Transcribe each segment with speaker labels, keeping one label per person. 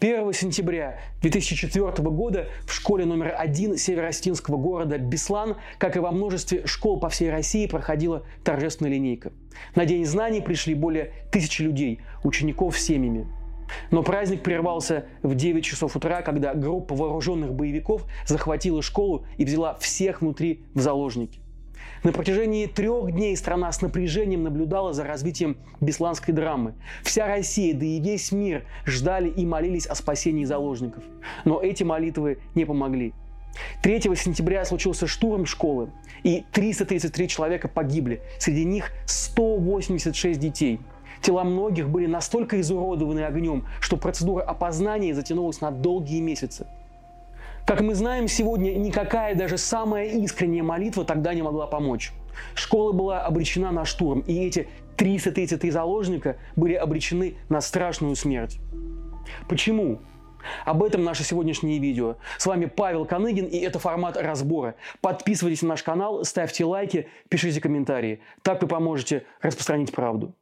Speaker 1: 1 сентября 2004 года в школе номер один северо-осетинского города Беслан, как и во множестве школ по всей России, проходила торжественная линейка. На День знаний пришли более тысячи людей, учеников с семьями. Но праздник прервался в 9 часов утра, когда группа вооруженных боевиков захватила школу и взяла всех внутри в заложники. На протяжении трех дней страна с напряжением наблюдала за развитием бесланской драмы. Вся Россия, да и весь мир ждали и молились о спасении заложников. Но эти молитвы не помогли. 3 сентября случился штурм школы, и 333 человека погибли. Среди них 186 детей. Тела многих были настолько изуродованы огнем, что процедура опознания затянулась на долгие месяцы. Как мы знаем, сегодня никакая даже самая искренняя молитва тогда не могла помочь. Школа была обречена на штурм, и эти 333 заложника были обречены на страшную смерть. Почему? Об этом наше сегодняшнее видео. С вами Павел Коныгин, и это формат разбора. Подписывайтесь на наш канал, ставьте лайки, пишите комментарии. Так вы поможете распространить правду.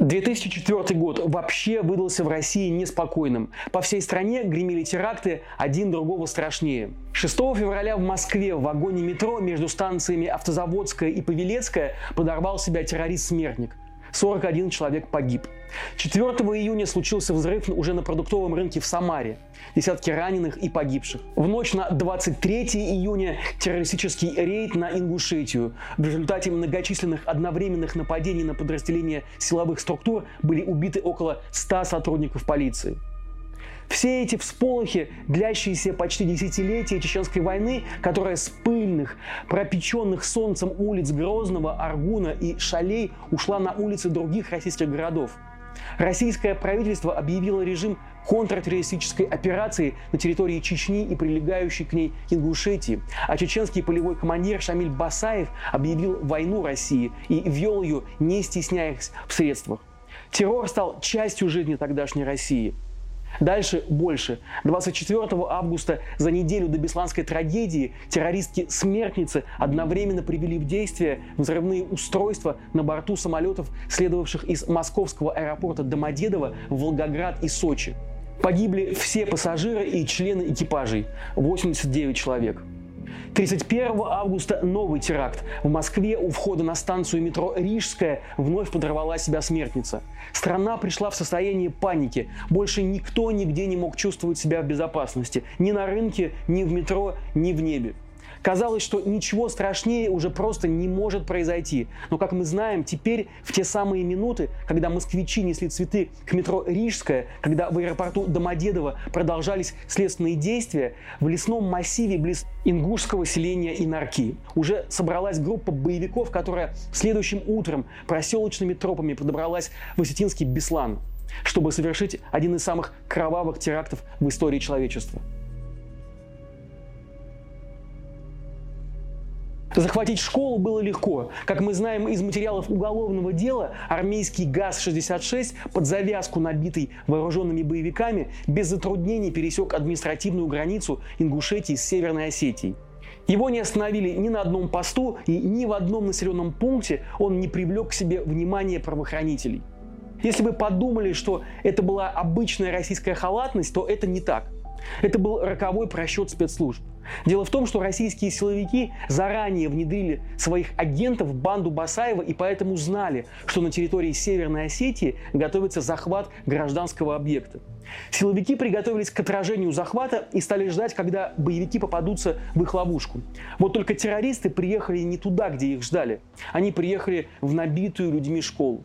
Speaker 1: 2004 год вообще выдался в России неспокойным. По всей стране гремели теракты, один другого страшнее. 6 февраля в Москве в вагоне метро между станциями Автозаводская и Павелецкая подорвал себя террорист-смертник. 41 человек погиб. 4 июня случился взрыв уже на продуктовом рынке в Самаре. Десятки раненых и погибших. В ночь на 23 июня террористический рейд на Ингушетию. В результате многочисленных одновременных нападений на подразделения силовых структур были убиты около 100 сотрудников полиции. Все эти всполохи, длящиеся почти десятилетия Чеченской войны, которая с пыльных, пропеченных солнцем улиц Грозного, Аргуна и Шалей ушла на улицы других российских городов. Российское правительство объявило режим контртеррористической операции на территории Чечни и прилегающей к ней Ингушетии, а чеченский полевой командир Шамиль Басаев объявил войну России и вел ее, не стесняясь в средствах. Террор стал частью жизни тогдашней России – Дальше больше. 24 августа, за неделю до Бесланской трагедии, террористки-смертницы одновременно привели в действие взрывные устройства на борту самолетов, следовавших из московского аэропорта Домодедово в Волгоград и Сочи. Погибли все пассажиры и члены экипажей, 89 человек. 31 августа новый теракт. В Москве у входа на станцию метро Рижская вновь подорвала себя смертница. Страна пришла в состояние паники. Больше никто нигде не мог чувствовать себя в безопасности. Ни на рынке, ни в метро, ни в небе. Казалось, что ничего страшнее уже просто не может произойти. Но, как мы знаем, теперь в те самые минуты, когда москвичи несли цветы к метро Рижская, когда в аэропорту Домодедово продолжались следственные действия, в лесном массиве близ ингушского селения Инарки уже собралась группа боевиков, которая следующим утром проселочными тропами подобралась в осетинский Беслан, чтобы совершить один из самых кровавых терактов в истории человечества. Захватить школу было легко. Как мы знаем из материалов уголовного дела, армейский ГАЗ-66 под завязку, набитый вооруженными боевиками, без затруднений пересек административную границу Ингушетии с Северной Осетией. Его не остановили ни на одном посту и ни в одном населенном пункте он не привлек к себе внимание правоохранителей. Если вы подумали, что это была обычная российская халатность, то это не так. Это был роковой просчет спецслужб. Дело в том, что российские силовики заранее внедрили своих агентов в банду Басаева и поэтому знали, что на территории Северной Осетии готовится захват гражданского объекта. Силовики приготовились к отражению захвата и стали ждать, когда боевики попадутся в их ловушку. Вот только террористы приехали не туда, где их ждали. Они приехали в набитую людьми школу.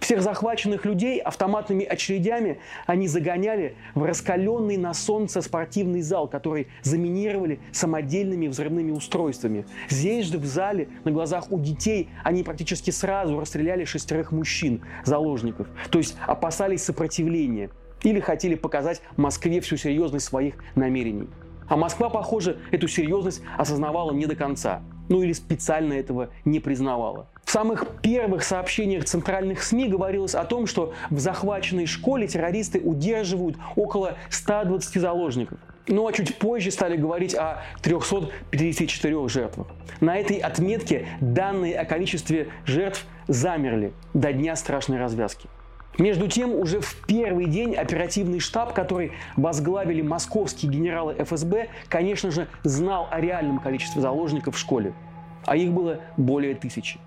Speaker 1: Всех захваченных людей автоматными очередями они загоняли в раскаленный на солнце спортивный зал, который заминировали самодельными взрывными устройствами. Здесь же в зале на глазах у детей они практически сразу расстреляли шестерых мужчин, заложников. То есть опасались сопротивления или хотели показать Москве всю серьезность своих намерений. А Москва, похоже, эту серьезность осознавала не до конца. Ну или специально этого не признавала. Самых первых сообщениях центральных СМИ говорилось о том, что в захваченной школе террористы удерживают около 120 заложников. Ну а чуть позже стали говорить о 354 жертвах. На этой отметке данные о количестве жертв замерли до дня страшной развязки. Между тем, уже в первый день оперативный штаб, который возглавили московские генералы ФСБ, конечно же, знал о реальном количестве заложников в школе. А их было более тысячи.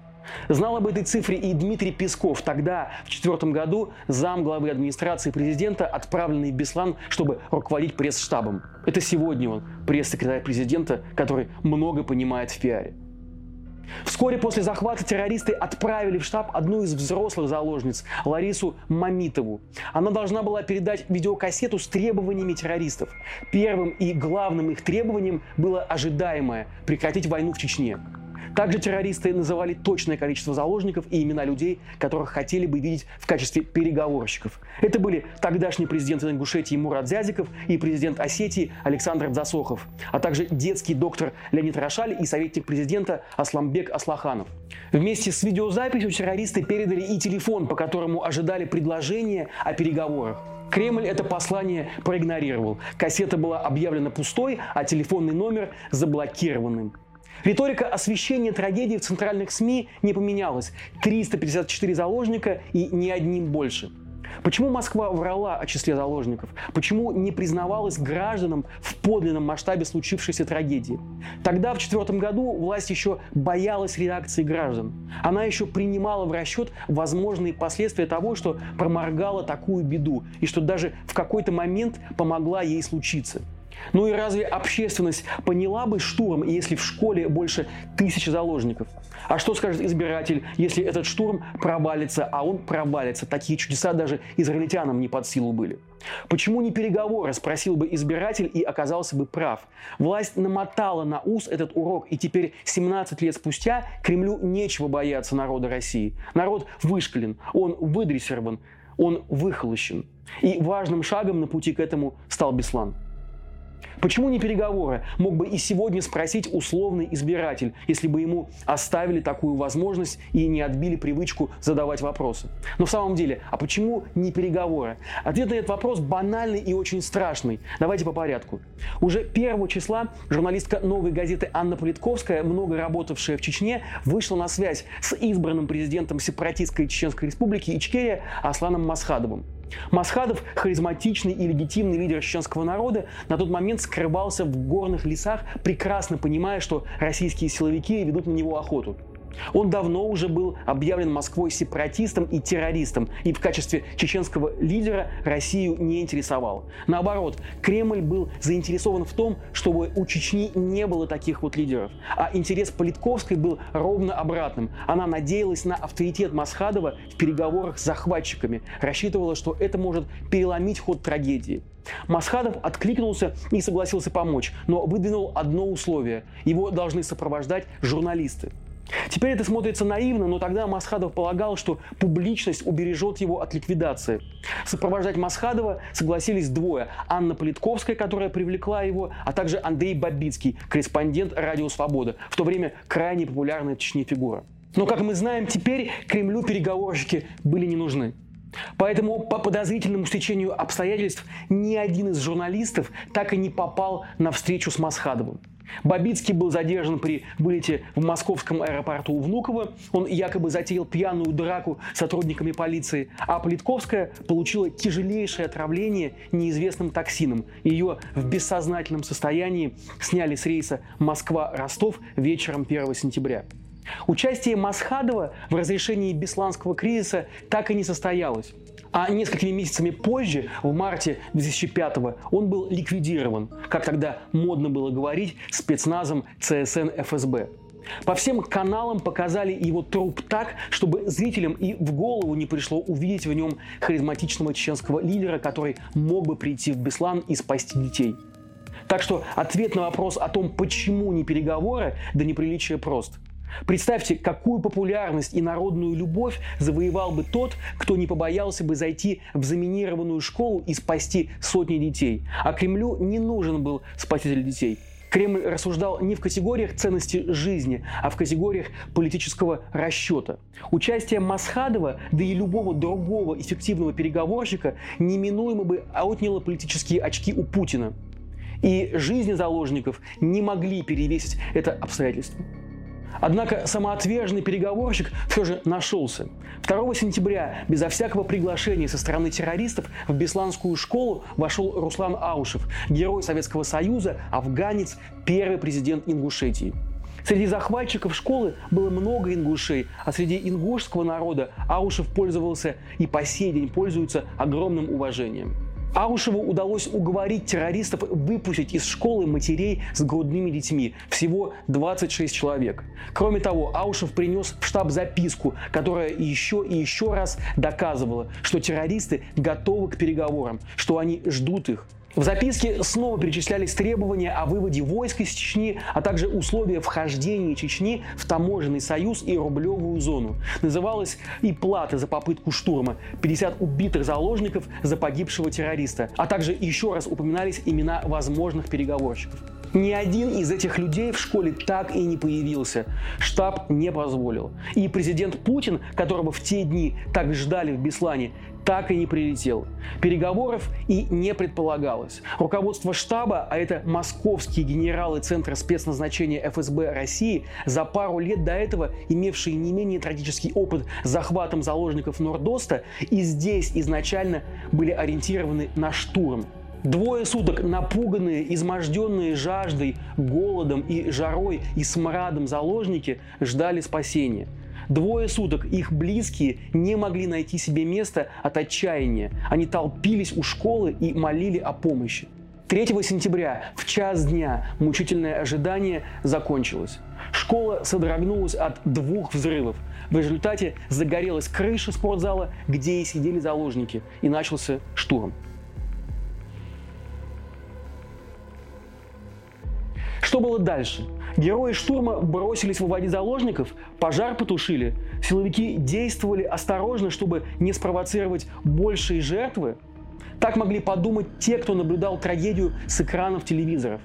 Speaker 1: Знал об этой цифре и Дмитрий Песков, тогда, в четвертом году, зам главы администрации президента, отправленный в Беслан, чтобы руководить пресс-штабом. Это сегодня он, пресс-секретарь президента, который много понимает в пиаре. Вскоре после захвата террористы отправили в штаб одну из взрослых заложниц, Ларису Мамитову. Она должна была передать видеокассету с требованиями террористов. Первым и главным их требованием было ожидаемое – прекратить войну в Чечне. Также террористы называли точное количество заложников и имена людей, которых хотели бы видеть в качестве переговорщиков. Это были тогдашний президент Ингушетии Мурат Зязиков и президент Осетии Александр Засохов, а также детский доктор Леонид Рошаль и советник президента Асламбек Аслаханов. Вместе с видеозаписью террористы передали и телефон, по которому ожидали предложения о переговорах. Кремль это послание проигнорировал. Кассета была объявлена пустой, а телефонный номер заблокированным. Риторика освещения трагедии в центральных СМИ не поменялась. 354 заложника и ни одним больше. Почему Москва врала о числе заложников? Почему не признавалась гражданам в подлинном масштабе случившейся трагедии? Тогда, в четвертом году, власть еще боялась реакции граждан. Она еще принимала в расчет возможные последствия того, что проморгала такую беду, и что даже в какой-то момент помогла ей случиться – ну и разве общественность поняла бы штурм, если в школе больше тысячи заложников? А что скажет избиратель, если этот штурм провалится, а он провалится? Такие чудеса даже израильтянам не под силу были. Почему не переговоры, спросил бы избиратель и оказался бы прав. Власть намотала на ус этот урок, и теперь 17 лет спустя Кремлю нечего бояться народа России. Народ вышкален, он выдрессирован, он выхолощен. И важным шагом на пути к этому стал Беслан. Почему не переговоры? Мог бы и сегодня спросить условный избиратель, если бы ему оставили такую возможность и не отбили привычку задавать вопросы. Но в самом деле, а почему не переговоры? Ответ на этот вопрос банальный и очень страшный. Давайте по порядку. Уже 1 числа журналистка «Новой газеты» Анна Политковская, много работавшая в Чечне, вышла на связь с избранным президентом сепаратистской Чеченской республики Ичкерия Асланом Масхадовым. Масхадов, харизматичный и легитимный лидер чеченского народа, на тот момент скрывался в горных лесах, прекрасно понимая, что российские силовики ведут на него охоту. Он давно уже был объявлен Москвой сепаратистом и террористом, и в качестве чеченского лидера Россию не интересовал. Наоборот, Кремль был заинтересован в том, чтобы у Чечни не было таких вот лидеров. А интерес Политковской был ровно обратным. Она надеялась на авторитет Масхадова в переговорах с захватчиками, рассчитывала, что это может переломить ход трагедии. Масхадов откликнулся и согласился помочь, но выдвинул одно условие – его должны сопровождать журналисты. Теперь это смотрится наивно, но тогда Масхадов полагал, что публичность убережет его от ликвидации. Сопровождать Масхадова согласились двое. Анна Политковская, которая привлекла его, а также Андрей Бабицкий, корреспондент «Радио Свобода», в то время крайне популярная в Чечне фигура. Но, как мы знаем, теперь Кремлю переговорщики были не нужны. Поэтому по подозрительному стечению обстоятельств ни один из журналистов так и не попал на встречу с Масхадовым. Бабицкий был задержан при вылете в московском аэропорту у Внуково. Он якобы затеял пьяную драку с сотрудниками полиции. А Политковская получила тяжелейшее отравление неизвестным токсином. Ее в бессознательном состоянии сняли с рейса Москва-Ростов вечером 1 сентября. Участие Масхадова в разрешении Бесланского кризиса так и не состоялось. А несколькими месяцами позже, в марте 2005 он был ликвидирован, как тогда модно было говорить, спецназом ЦСН ФСБ. По всем каналам показали его труп так, чтобы зрителям и в голову не пришло увидеть в нем харизматичного чеченского лидера, который мог бы прийти в Беслан и спасти детей. Так что ответ на вопрос о том, почему не переговоры, да неприличие прост – Представьте, какую популярность и народную любовь завоевал бы тот, кто не побоялся бы зайти в заминированную школу и спасти сотни детей. А Кремлю не нужен был спаситель детей. Кремль рассуждал не в категориях ценности жизни, а в категориях политического расчета. Участие Масхадова, да и любого другого эффективного переговорщика неминуемо бы отняло политические очки у Путина. И жизни заложников не могли перевесить это обстоятельство. Однако самоотверженный переговорщик все же нашелся. 2 сентября безо всякого приглашения со стороны террористов в Бесланскую школу вошел Руслан Аушев, герой Советского Союза, афганец, первый президент Ингушетии. Среди захватчиков школы было много ингушей, а среди ингушского народа Аушев пользовался и по сей день пользуется огромным уважением. Аушеву удалось уговорить террористов выпустить из школы матерей с грудными детьми. Всего 26 человек. Кроме того, Аушев принес в штаб записку, которая еще и еще раз доказывала, что террористы готовы к переговорам, что они ждут их. В записке снова перечислялись требования о выводе войск из Чечни, а также условия вхождения Чечни в таможенный союз и рублевую зону. Называлась и плата за попытку штурма, 50 убитых заложников за погибшего террориста, а также еще раз упоминались имена возможных переговорщиков. Ни один из этих людей в школе так и не появился. Штаб не позволил. И президент Путин, которого в те дни так ждали в Беслане, так и не прилетел. Переговоров и не предполагалось. Руководство штаба, а это московские генералы Центра спецназначения ФСБ России, за пару лет до этого имевшие не менее трагический опыт с захватом заложников Нордоста, и здесь изначально были ориентированы на штурм. Двое суток напуганные, изможденные жаждой, голодом и жарой и смрадом заложники ждали спасения. Двое суток их близкие не могли найти себе места от отчаяния. Они толпились у школы и молили о помощи. 3 сентября в час дня мучительное ожидание закончилось. Школа содрогнулась от двух взрывов. В результате загорелась крыша спортзала, где и сидели заложники, и начался штурм. Что было дальше? Герои штурма бросились выводить заложников, пожар потушили, силовики действовали осторожно, чтобы не спровоцировать большие жертвы. Так могли подумать те, кто наблюдал трагедию с экранов телевизоров.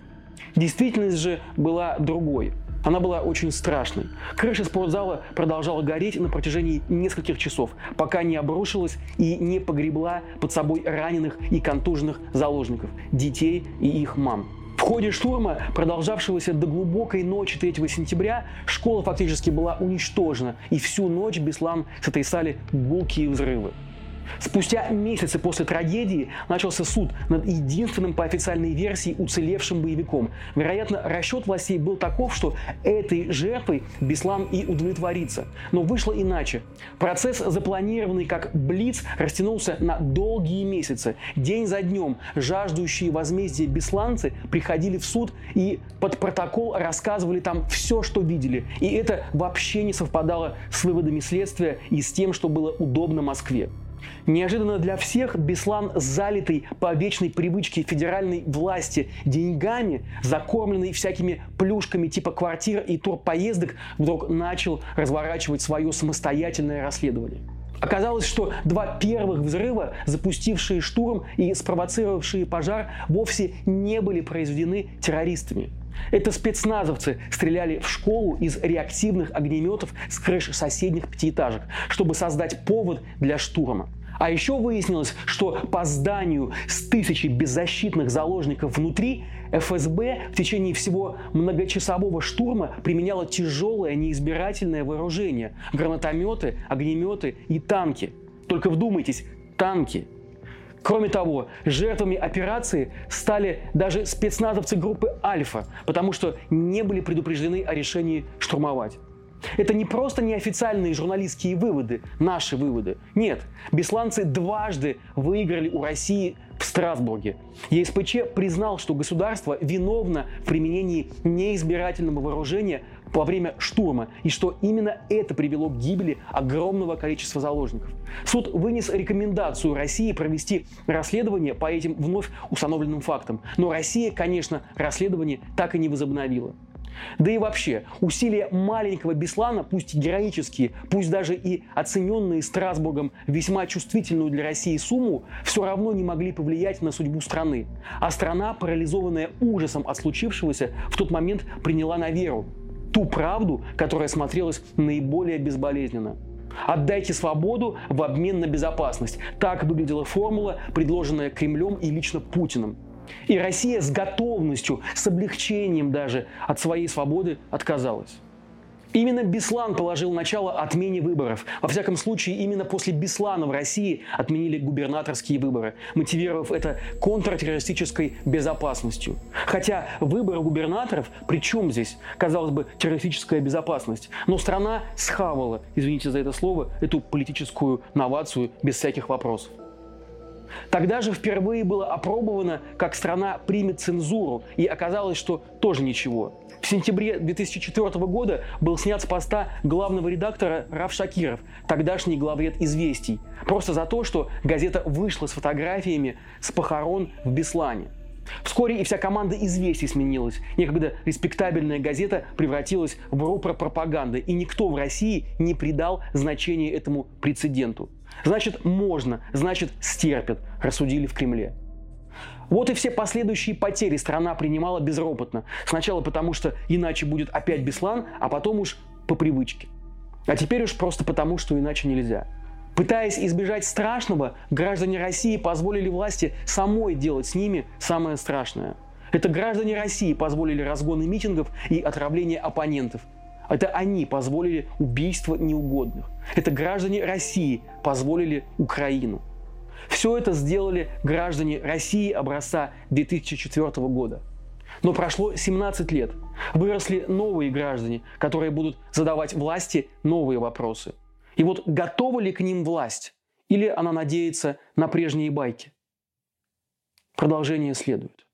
Speaker 1: Действительность же была другой. Она была очень страшной. Крыша спортзала продолжала гореть на протяжении нескольких часов, пока не обрушилась и не погребла под собой раненых и контуженных заложников, детей и их мам. В ходе штурма, продолжавшегося до глубокой ночи 3 сентября, школа фактически была уничтожена, и всю ночь Беслан сотрясали гулкие взрывы. Спустя месяцы после трагедии начался суд над единственным по официальной версии уцелевшим боевиком. Вероятно, расчет властей был таков, что этой жертвой Беслан и удовлетворится. Но вышло иначе. Процесс, запланированный как Блиц, растянулся на долгие месяцы. День за днем жаждущие возмездия бесланцы приходили в суд и под протокол рассказывали там все, что видели. И это вообще не совпадало с выводами следствия и с тем, что было удобно Москве. Неожиданно для всех Беслан, залитый по вечной привычке федеральной власти деньгами, закормленный всякими плюшками типа квартир и турпоездок, вдруг начал разворачивать свое самостоятельное расследование. Оказалось, что два первых взрыва, запустившие штурм и спровоцировавшие пожар, вовсе не были произведены террористами. Это спецназовцы стреляли в школу из реактивных огнеметов с крыш соседних пятиэтажек, чтобы создать повод для штурма. А еще выяснилось, что по зданию с тысячей беззащитных заложников внутри ФСБ в течение всего многочасового штурма применяло тяжелое неизбирательное вооружение – гранатометы, огнеметы и танки. Только вдумайтесь, танки – Кроме того, жертвами операции стали даже спецназовцы группы «Альфа», потому что не были предупреждены о решении штурмовать. Это не просто неофициальные журналистские выводы, наши выводы. Нет, бесланцы дважды выиграли у России в Страсбурге. ЕСПЧ признал, что государство виновно в применении неизбирательного вооружения во время штурма, и что именно это привело к гибели огромного количества заложников. Суд вынес рекомендацию России провести расследование по этим вновь установленным фактам. Но Россия, конечно, расследование так и не возобновила. Да и вообще, усилия маленького Беслана, пусть героические, пусть даже и оцененные Страсбургом весьма чувствительную для России сумму, все равно не могли повлиять на судьбу страны. А страна, парализованная ужасом от случившегося, в тот момент приняла на веру ту правду, которая смотрелась наиболее безболезненно. Отдайте свободу в обмен на безопасность. Так выглядела формула, предложенная Кремлем и лично Путиным. И Россия с готовностью, с облегчением даже от своей свободы отказалась. Именно Беслан положил начало отмене выборов. Во всяком случае, именно после Беслана в России отменили губернаторские выборы, мотивировав это контртеррористической безопасностью. Хотя выборы губернаторов, при чем здесь, казалось бы, террористическая безопасность? Но страна схавала, извините за это слово, эту политическую новацию без всяких вопросов. Тогда же впервые было опробовано, как страна примет цензуру, и оказалось, что тоже ничего. В сентябре 2004 года был снят с поста главного редактора Раф Шакиров, тогдашний главред «Известий», просто за то, что газета вышла с фотографиями с похорон в Беслане. Вскоре и вся команда «Известий» сменилась. Некогда респектабельная газета превратилась в рупор пропаганды, и никто в России не придал значения этому прецеденту. Значит, можно, значит, стерпят, рассудили в Кремле. Вот и все последующие потери страна принимала безропотно. Сначала потому, что иначе будет опять Беслан, а потом уж по привычке. А теперь уж просто потому, что иначе нельзя. Пытаясь избежать страшного, граждане России позволили власти самой делать с ними самое страшное. Это граждане России позволили разгоны митингов и отравление оппонентов. Это они позволили убийство неугодных. Это граждане России позволили Украину. Все это сделали граждане России образца 2004 года. Но прошло 17 лет. Выросли новые граждане, которые будут задавать власти новые вопросы. И вот готова ли к ним власть? Или она надеется на прежние байки? Продолжение следует.